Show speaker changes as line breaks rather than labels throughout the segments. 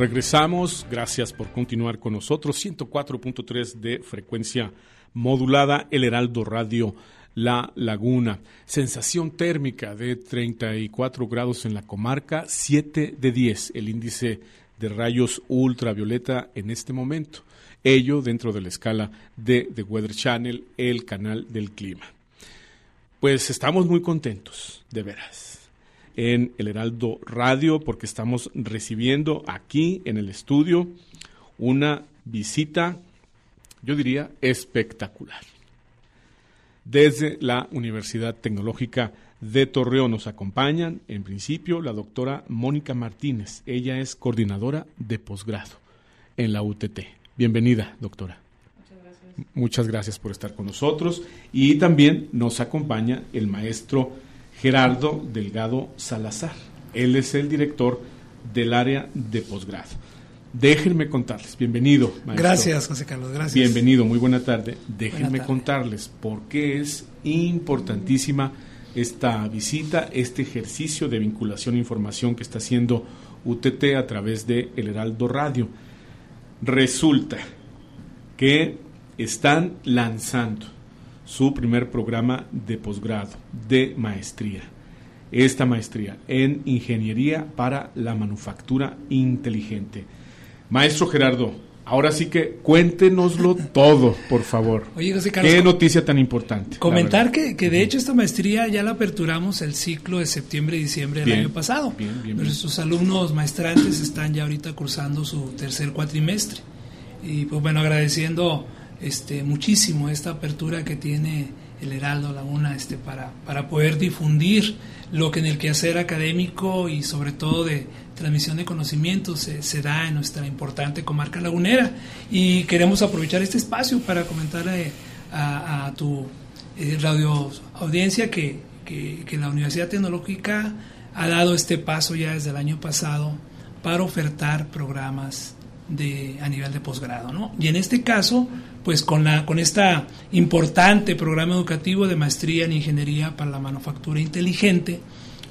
Regresamos, gracias por continuar con nosotros. 104.3 de frecuencia modulada, El Heraldo Radio La Laguna. Sensación térmica de 34 grados en la comarca, 7 de 10 el índice de rayos ultravioleta en este momento. Ello dentro de la escala de The Weather Channel, el canal del clima. Pues estamos muy contentos, de veras en el Heraldo Radio porque estamos recibiendo aquí en el estudio una visita, yo diría, espectacular. Desde la Universidad Tecnológica de Torreón nos acompañan, en principio, la doctora Mónica Martínez. Ella es coordinadora de posgrado en la UTT. Bienvenida, doctora. Muchas gracias. Muchas gracias por estar con nosotros. Y también nos acompaña el maestro Gerardo Delgado Salazar. Él es el director del área de posgrado. Déjenme contarles, bienvenido.
Gracias, José Carlos, gracias.
Bienvenido, muy buena tarde. Déjenme contarles por qué es importantísima esta visita, este ejercicio de vinculación e información que está haciendo UTT a través de El Heraldo Radio. Resulta que están lanzando su primer programa de posgrado, de maestría. Esta maestría en Ingeniería para la Manufactura Inteligente. Maestro Gerardo, ahora sí que cuéntenoslo todo, por favor.
Oye, José Carlos,
Qué noticia tan importante.
Comentar que, que, de hecho esta maestría ya la aperturamos el ciclo de septiembre y diciembre del año pasado. Bien, bien, Nuestros alumnos maestrantes están ya ahorita cursando su tercer cuatrimestre. Y pues bueno, agradeciendo este, muchísimo esta apertura que tiene el Heraldo Laguna este, para, para poder difundir lo que en el quehacer académico y sobre todo de transmisión de conocimientos se, da en nuestra importante comarca lagunera. Y queremos aprovechar este espacio para comentar a, tu eh, radio audiencia que, que, que la Universidad Tecnológica ha dado este paso ya desde el año pasado para ofertar programas de, a nivel de posgrado. ¿no? Y en este caso, pues con, la, con este importante programa educativo de maestría en ingeniería para la manufactura inteligente,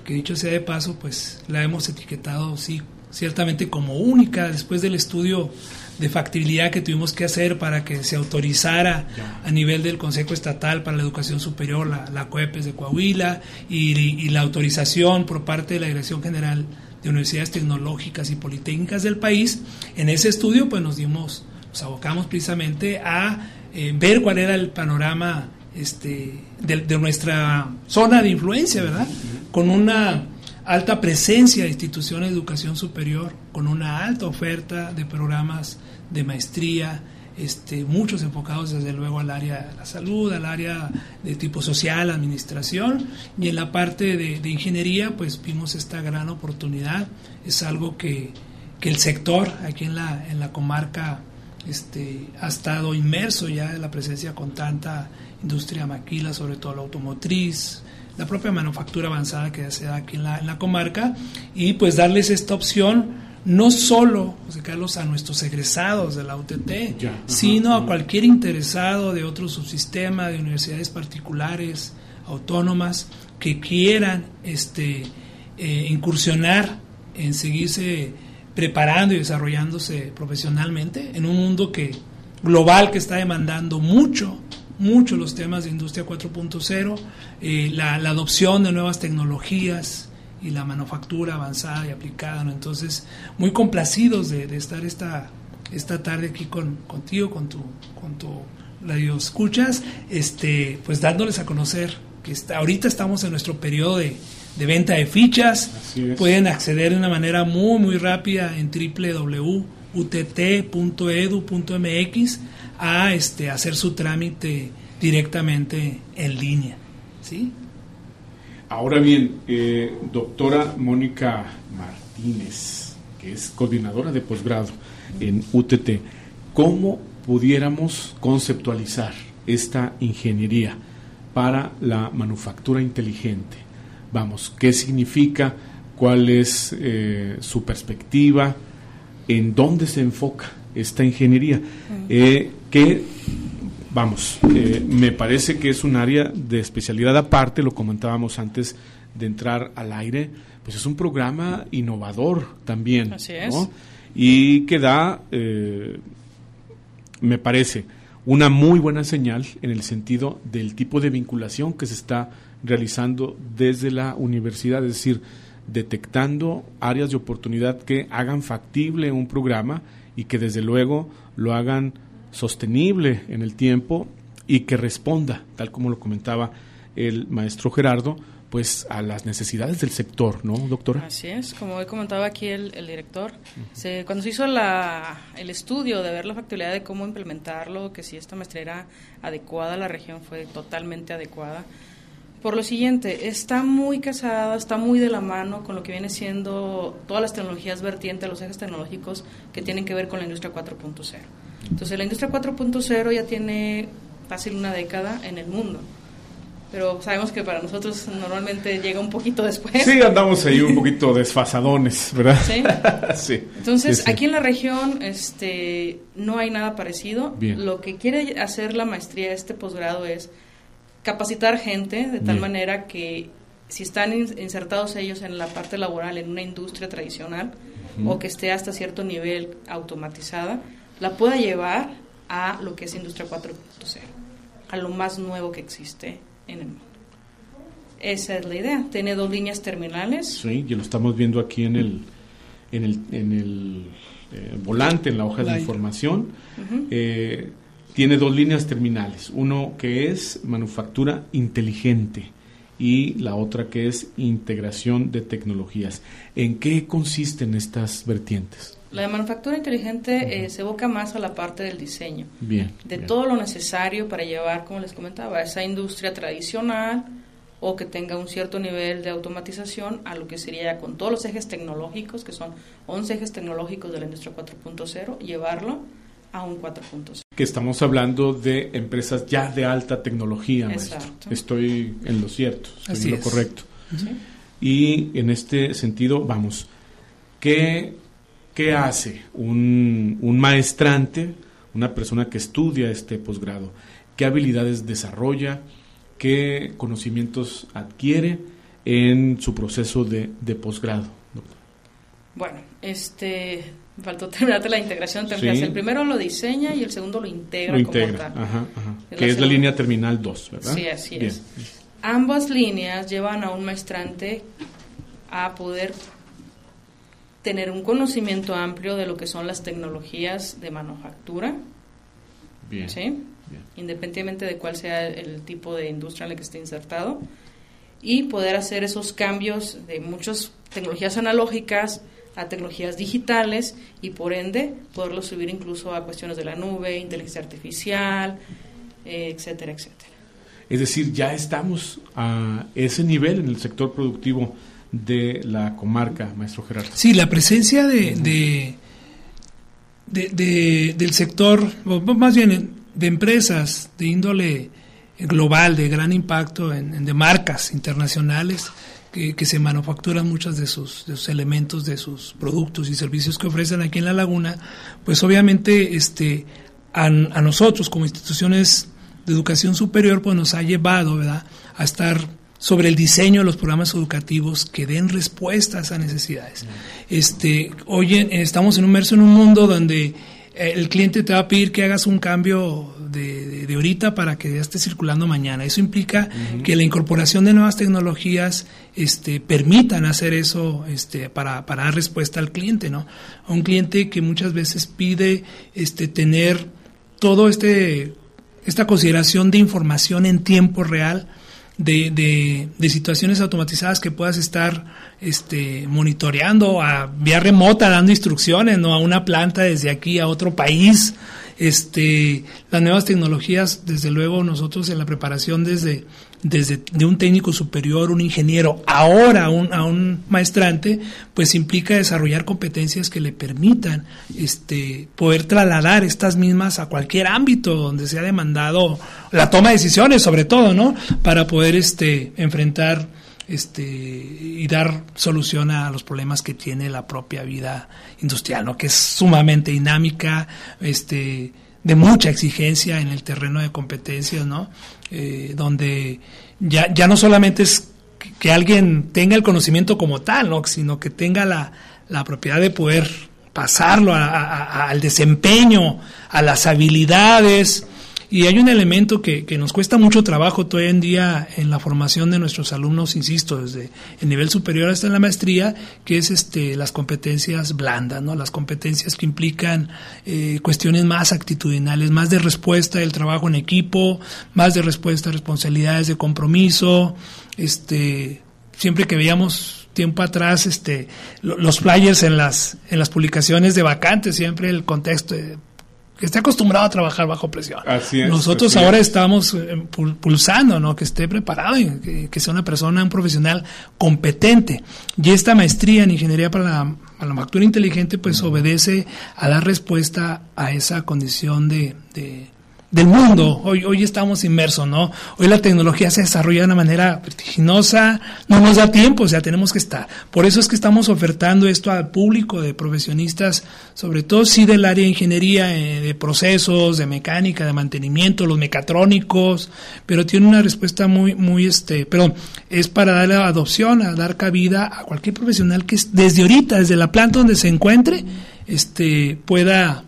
que dicho sea de paso, pues la hemos etiquetado, sí, ciertamente como única después del estudio de factibilidad que tuvimos que hacer para que se autorizara a nivel del Consejo Estatal para la Educación Superior, la, la COEPES de Coahuila, y, y la autorización por parte de la Dirección General de universidades tecnológicas y politécnicas del país. En ese estudio, pues nos dimos, abocamos precisamente a eh, ver cuál era el panorama este, de, nuestra zona de influencia, ¿verdad? Con una alta presencia de instituciones de educación superior, con una alta oferta de programas de maestría, este, muchos enfocados desde luego al área de la salud, al área de tipo social, administración, y en la parte de, ingeniería pues vimos esta gran oportunidad, es algo que, el sector aquí en la, en la comarca este, ha estado inmerso ya en la presencia con tanta industria maquila, sobre todo la automotriz, la propia manufactura avanzada que se da aquí en la, en la comarca, y pues darles esta opción no solo, José Carlos, a nuestros egresados de la UTT, sino a cualquier interesado de otro subsistema, de universidades particulares, autónomas, que quieran este, eh, incursionar en seguirse preparando y desarrollándose profesionalmente en un mundo que global que está demandando mucho, mucho los temas de industria 4.0, eh, la, la adopción de nuevas tecnologías, y la manufactura avanzada y aplicada. ¿no? Entonces, muy complacidos de, estar esta, esta tarde aquí con, contigo, con tu, con tu radio escuchas, este, pues dándoles a conocer que está, ahorita estamos en nuestro periodo de, de venta de fichas. Pueden acceder de una manera muy, muy rápida en www.utt.edu.mx a este, hacer su trámite directamente en línea. ¿sí?
Ahora bien, eh, doctora Mónica Martínez, que es coordinadora de posgrado en UTT, ¿cómo pudiéramos conceptualizar esta ingeniería para la manufactura inteligente? Vamos, ¿qué significa? ¿Cuál es eh, su perspectiva? ¿En dónde se enfoca esta ingeniería? Eh, ¿Qué vamos, eh, me parece que es un área de especialidad aparte, lo comentábamos antes de entrar al aire, pues es un programa innovador también.
Así es.
y que da, eh, me parece, una muy buena señal en el sentido del tipo de vinculación que se está realizando desde la universidad, es decir, detectando áreas de oportunidad que hagan factible un programa y que desde luego lo hagan sostenible en el tiempo y que responda, tal como lo comentaba el maestro Gerardo, pues a las necesidades del sector, ¿no, doctora?
Así es, como he comentado aquí el, director, cuando se hizo la, el estudio de ver la factibilidad de cómo implementarlo, que si esta maestría era adecuada a la región, fue totalmente adecuada. Por lo siguiente, está muy casada, está muy de la mano con lo que viene siendo todas las tecnologías vertientes, los ejes tecnológicos que tienen que ver con la industria 4.0. Entonces, la industria 4.0 ya tiene fácil una década en el mundo pero sabemos que para nosotros normalmente llega un poquito después.
Sí, andamos ahí un poquito desfasadones, ¿verdad?
Sí. sí. Entonces, aquí en la región este, no hay nada parecido. Lo que quiere hacer la maestría, este posgrado, es capacitar gente de tal manera que si están insertados ellos en la parte laboral en una industria tradicional o que esté hasta cierto nivel automatizada, la pueda llevar a lo que es industria 4.0, a lo más nuevo que existe en el mundo. Esa es la idea. Tiene dos líneas terminales.
Sí, y lo estamos viendo aquí en el, en el, en el eh, volante, en la hoja de información. Eh, tiene dos líneas terminales. Uno que es manufactura inteligente y la otra que es integración de tecnologías. ¿En qué consisten estas vertientes?
La de manufactura inteligente eh, se evoca más a la parte del diseño.
Bien.
De todo lo necesario para llevar, como les comentaba, esa industria tradicional o que tenga un cierto nivel de automatización a lo que sería con todos los ejes tecnológicos, que son 11 ejes tecnológicos de la industria 4.0, llevarlo a un 4.0.
Que estamos hablando de empresas ya de alta tecnología, maestro. Estoy en lo cierto, estoy en lo correcto. Y en este sentido, vamos, ¿qué ¿Qué hace un, maestrante, una persona que estudia este posgrado? ¿Qué habilidades desarrolla? ¿Qué conocimientos adquiere en su proceso de, posgrado?
Bueno, este, faltó terminarte la integración. El primero lo diseña y el segundo lo integra.
Lo integra, Ajá, que es la línea terminal 2, ¿verdad?
Sí, así es. Ambas líneas llevan a un maestrante a poder tener un conocimiento amplio de lo que son las tecnologías de manufactura.
Bien.
¿sí? Independientemente de cuál sea el tipo de industria en la que esté insertado. Y poder hacer esos cambios de muchas tecnologías analógicas a tecnologías digitales y por ende poderlo subir incluso a cuestiones de la nube, inteligencia artificial, eh, etcétera, etcétera.
Es decir, ya estamos a ese nivel en el sector productivo de la comarca, maestro Gerardo.
Sí, la presencia de, de, del sector, o más bien de empresas de índole global, de gran impacto, en, de marcas internacionales, que, que, se manufacturan muchos de sus, de sus elementos, de sus productos y servicios que ofrecen aquí en la laguna, pues obviamente este, a, a nosotros como instituciones de educación superior pues nos ha llevado ¿verdad? a estar sobre el diseño de los programas educativos que den respuesta a esas necesidades. Este, hoy estamos inmersos en un mundo donde el cliente te va a pedir que hagas un cambio de, de, ahorita para que ya esté circulando mañana. Eso implica que la incorporación de nuevas tecnologías este, permitan hacer eso este, para, para dar respuesta al cliente, ¿no? A un cliente que muchas veces pide este, tener todo este esta consideración de información en tiempo real de, de, situaciones automatizadas que puedas estar este, monitoreando a vía remota, dando instrucciones ¿no? a una planta desde aquí a otro país. Este, las nuevas tecnologías, desde luego, nosotros en la preparación desde desde de un técnico superior, un ingeniero, ahora a un, a un maestrante, pues implica desarrollar competencias que le permitan este, poder trasladar estas mismas a cualquier ámbito donde se ha demandado la toma de decisiones, sobre todo, ¿no? Para poder este, enfrentar este, y dar solución a los problemas que tiene la propia vida industrial, ¿no? Que es sumamente dinámica, este, de mucha exigencia en el terreno de competencias, ¿no? Eh, donde ya, ya no solamente es que alguien tenga el conocimiento como tal, ¿no? sino que tenga la, la propiedad de poder pasarlo al desempeño, a las habilidades. Y hay un elemento que, que, nos cuesta mucho trabajo todavía en día en la formación de nuestros alumnos, insisto, desde el nivel superior hasta la maestría, que es este, las competencias blandas, ¿no? las competencias que implican eh, cuestiones más actitudinales, más de respuesta del trabajo en equipo, más de respuesta a responsabilidades de compromiso. Este, siempre que veíamos tiempo atrás este, los flyers en las, en las publicaciones de vacantes, siempre el contexto que esté acostumbrado a trabajar bajo presión.
Así es,
Nosotros ahora estamos eh, pulsando, ¿no? Que esté preparado y que, sea una persona, un profesional competente. Y esta maestría en ingeniería para la, la inteligente, pues obedece a dar respuesta a esa condición de del mundo. Hoy, hoy estamos inmersos, ¿no? Hoy la tecnología se desarrolla de una manera vertiginosa, no nos da tiempo, o sea, tenemos que estar. Por eso es que estamos ofertando esto al público de profesionistas, sobre todo sí del área de ingeniería, eh, de procesos, de mecánica, de mantenimiento, los mecatrónicos, pero tiene una respuesta muy, muy, este, pero es para darle adopción, a dar cabida a cualquier profesional que desde ahorita, desde la planta donde se encuentre, este, pueda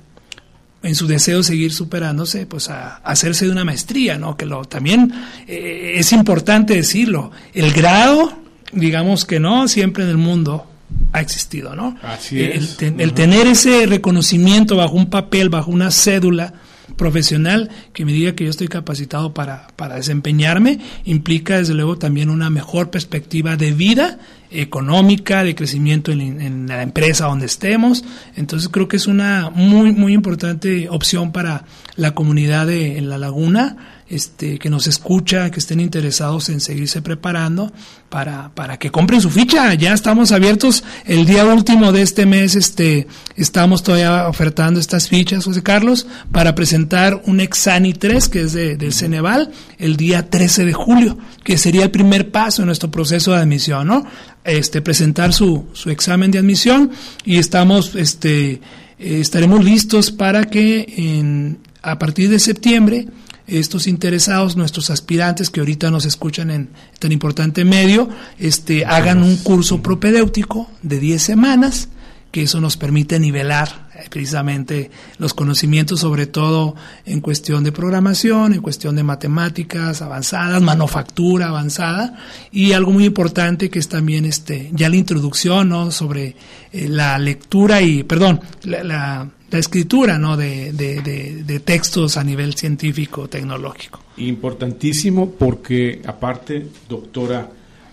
en su deseo de seguir superándose, pues a, hacerse de una maestría, ¿no? Que lo también eh, es importante decirlo. El grado, digamos que no, siempre en el mundo ha existido, ¿no?
Así
es. el tener ese reconocimiento bajo un papel, bajo una cédula, profesional que me diga que yo estoy capacitado para, para desempeñarme, implica desde luego también una mejor perspectiva de vida económica, de crecimiento en, la empresa donde estemos. Entonces creo que es una muy, muy importante opción para la comunidad de en La Laguna este, que nos escucha, que estén interesados en seguirse preparando para, para que compren su ficha. Ya estamos abiertos. El día último de este mes este, estamos todavía ofertando estas fichas, José Carlos, para presentar un Exani 3, que es de, del Ceneval, el día 13 de julio, que sería el primer paso en nuestro proceso de admisión, ¿no? Este, presentar su, su examen de admisión y estamos, este, estaremos listos para que en, a partir de septiembre estos interesados, nuestros aspirantes que ahorita nos escuchan en tan importante medio, este, hagan un curso propedéutico de 10 semanas, que eso nos permite nivelar eh, precisamente los conocimientos, sobre todo en cuestión de programación, en cuestión de matemáticas avanzadas, manufactura avanzada, y algo muy importante que es también este, ya la introducción ¿no? sobre eh, la lectura y, perdón, la escritura ¿no? de, de, textos a nivel científico, tecnológico.
Importantísimo porque aparte, doctora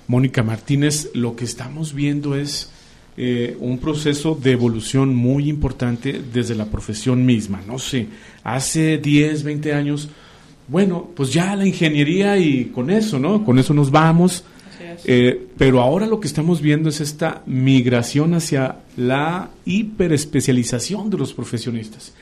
Mónica Martínez, lo que estamos viendo es eh, un proceso de evolución muy importante desde la profesión misma. No sé, hace 10, 20 años, bueno, pues ya la ingeniería y con eso, ¿no? Con eso nos vamos eh, pero ahora lo que estamos viendo es esta migración hacia la hiperespecialización de los profesionistas.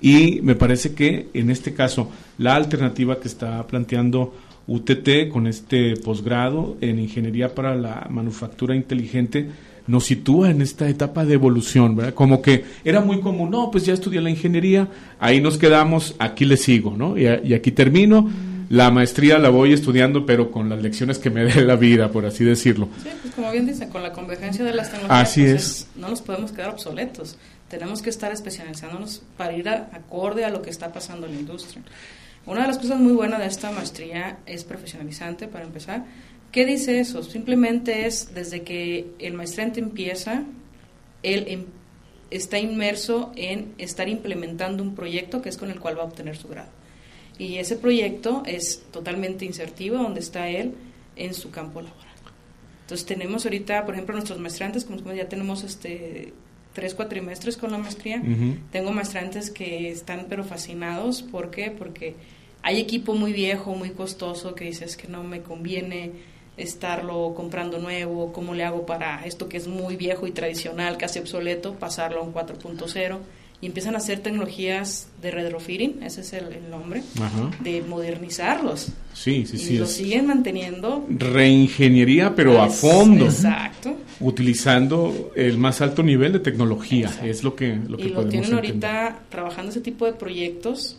Y me parece que en este caso la alternativa que está planteando UTT con este posgrado en ingeniería para la manufactura inteligente nos sitúa en esta etapa de evolución, ¿verdad? Como que era muy común, no, pues ya estudié la ingeniería, ahí nos quedamos, aquí le sigo, ¿no? Y, y aquí termino la maestría la voy estudiando, pero con las lecciones que me dé la vida, por así decirlo.
Sí, pues como bien dicen, con la convergencia de las tecnologías,
así
pues
es.
no nos podemos quedar obsoletos. Tenemos que estar especializándonos para ir acorde a lo que está pasando en la industria. Una de las cosas muy buenas de esta maestría es profesionalizante, para empezar. ¿Qué dice eso? Simplemente es desde que el maestrante empieza, él em, está inmerso en estar implementando un proyecto que es con el cual va a obtener su grado. Y ese proyecto es totalmente insertivo, donde está él en su campo laboral. Entonces tenemos ahorita, por ejemplo, nuestros maestrantes, como ya tenemos este tres cuatrimestres con la maestría, tengo maestrantes que están pero fascinados, ¿por qué? Porque hay equipo muy viejo, muy costoso, que dices que no me conviene estarlo comprando nuevo, cómo le hago para esto que es muy viejo y tradicional, casi obsoleto, pasarlo a un 4.0 y empiezan a hacer tecnologías de retrofitting, ese es el, nombre, de modernizarlos.
Sí, sí,
y
sí.
lo siguen manteniendo.
Reingeniería, pero a fondo.
Exacto.
Utilizando el más alto nivel de tecnología, es lo que, lo que
y lo tienen ahorita trabajando ese tipo de proyectos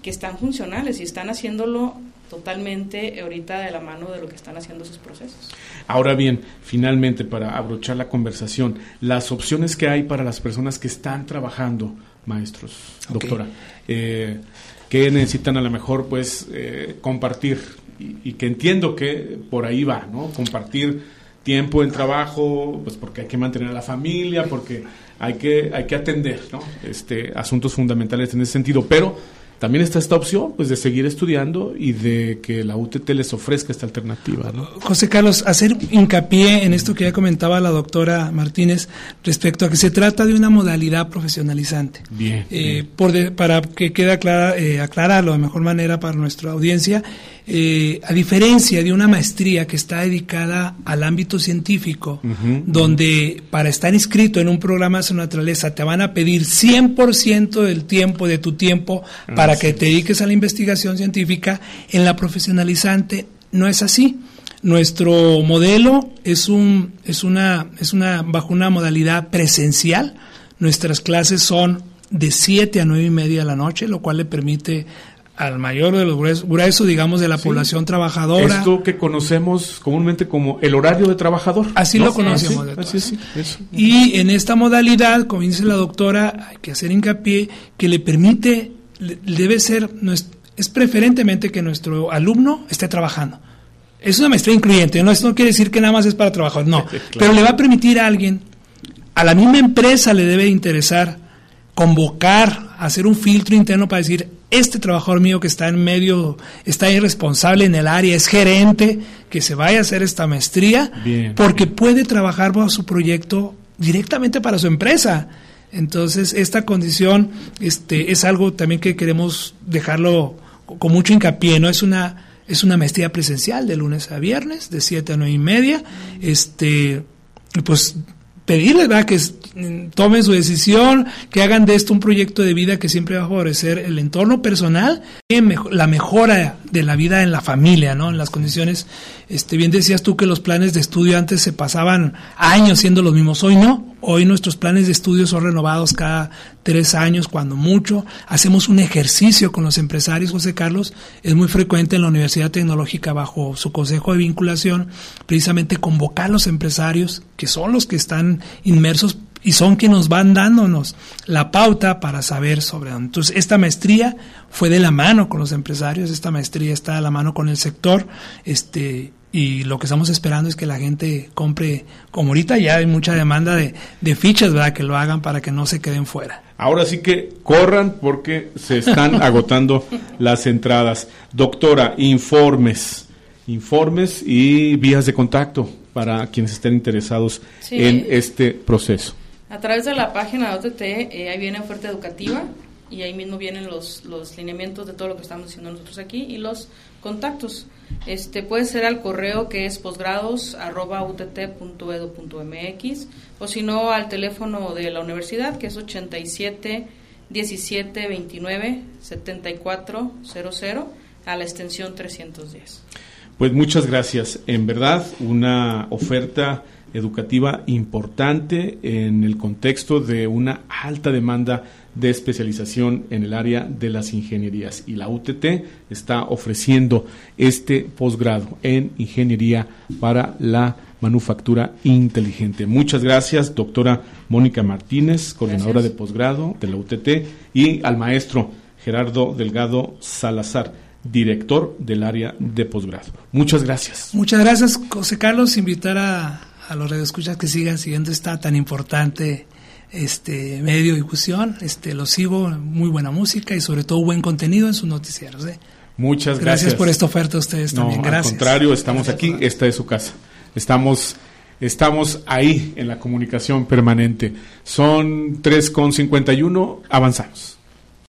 que están funcionales y están haciéndolo totalmente ahorita de la mano de lo que están haciendo sus procesos.
Ahora bien, finalmente, para abrochar la conversación, las opciones que hay para las personas que están trabajando, maestros, doctora, eh, que necesitan a lo mejor pues eh, compartir y, que entiendo que por ahí va, ¿no? Compartir tiempo en trabajo, pues porque hay que mantener a la familia, porque hay que, hay que atender, ¿no? Este, asuntos fundamentales en ese sentido, pero también está esta opción pues de seguir estudiando y de que la UTT les ofrezca esta alternativa. ¿no?
José Carlos, hacer hincapié en esto que ya comentaba la doctora Martínez respecto a que se trata de una modalidad profesionalizante.
Bien.
Eh, Por para que quede clara, eh, aclararlo de mejor manera para nuestra audiencia, eh, a diferencia de una maestría que está dedicada al ámbito científico, donde para estar inscrito en un programa de su naturaleza te van a pedir 100% del tiempo, de tu tiempo, para que te dediques a la investigación científica, en la profesionalizante no es así. Nuestro modelo es, un, es, una, es una, bajo una modalidad presencial. Nuestras clases son de 7 a 9 y media de la noche, lo cual le permite al mayor de los gruesos, digamos, de la población trabajadora.
Esto que conocemos comúnmente como el horario de trabajador.
Así lo conocemos. y en esta modalidad, como dice la doctora, hay que hacer hincapié que le permite, debe ser, es preferentemente que nuestro alumno esté trabajando. Es una maestría incluyente, no, esto no quiere decir que nada más es para trabajar, no, pero le va a permitir a alguien, a la misma empresa le debe interesar convocar, hacer un filtro interno para decir, este trabajador mío que está en medio, está irresponsable en el área, es gerente, que se vaya a hacer esta maestría, porque puede trabajar bajo su proyecto directamente para su empresa. Entonces, esta condición este, es algo también que queremos dejarlo con mucho hincapié, ¿no? Es una, es una maestría presencial de lunes a viernes, de 7 a 9 y media. Este, pues pedirles ¿verdad? que tomen su decisión, que hagan de esto un proyecto de vida que siempre va a favorecer el entorno personal la mejora de la vida en la familia, ¿no? En las condiciones, este, bien decías tú que los planes de estudio antes se pasaban años siendo los mismos, hoy no, Hoy nuestros planes de estudio son renovados cada tres años, cuando mucho. Hacemos un ejercicio con los empresarios, José Carlos. Es muy frecuente en la Universidad Tecnológica, bajo su consejo de vinculación, precisamente convocar a los empresarios, que son los que están inmersos y son quienes nos van dándonos la pauta para saber sobre dónde. Entonces, esta maestría fue de la mano con los empresarios, esta maestría está de la mano con el sector, este, y lo que estamos esperando es que la gente compre, como ahorita ya hay mucha demanda de, fichas, ¿verdad? Que lo hagan para que no se queden fuera.
Ahora sí que corran porque se están agotando las entradas. Doctora, informes, informes y vías de contacto para quienes estén interesados en este proceso.
A través de la página de OTT, eh, ahí viene oferta educativa y ahí mismo vienen los, los lineamientos de todo lo que estamos haciendo nosotros aquí y los contactos. Este puede ser al correo que es posgrados@utt.edu.mx o si no al teléfono de la universidad que es 87 17 29 74 00 a la extensión 310.
Pues muchas gracias. En verdad, una oferta educativa importante en el contexto de una alta demanda de especialización en el área de las ingenierías. Y la UTT está ofreciendo este posgrado en ingeniería para la manufactura inteligente. Muchas gracias, doctora Mónica Martínez, coordinadora de posgrado de la UTT, y al maestro Gerardo Delgado Salazar, director del área de posgrado. Muchas gracias.
Muchas gracias, José Carlos. Invitar a, a los radioescuchas que sigan siguiendo esta tan importante este medio de difusión. Este, lo sigo, muy buena música y sobre todo buen contenido en sus noticieros. ¿eh?
Muchas gracias.
Gracias por esta oferta a ustedes también. Gracias.
Al contrario, estamos aquí, esta es su casa. Estamos, estamos ahí en la comunicación permanente. Son 3.51, avanzamos.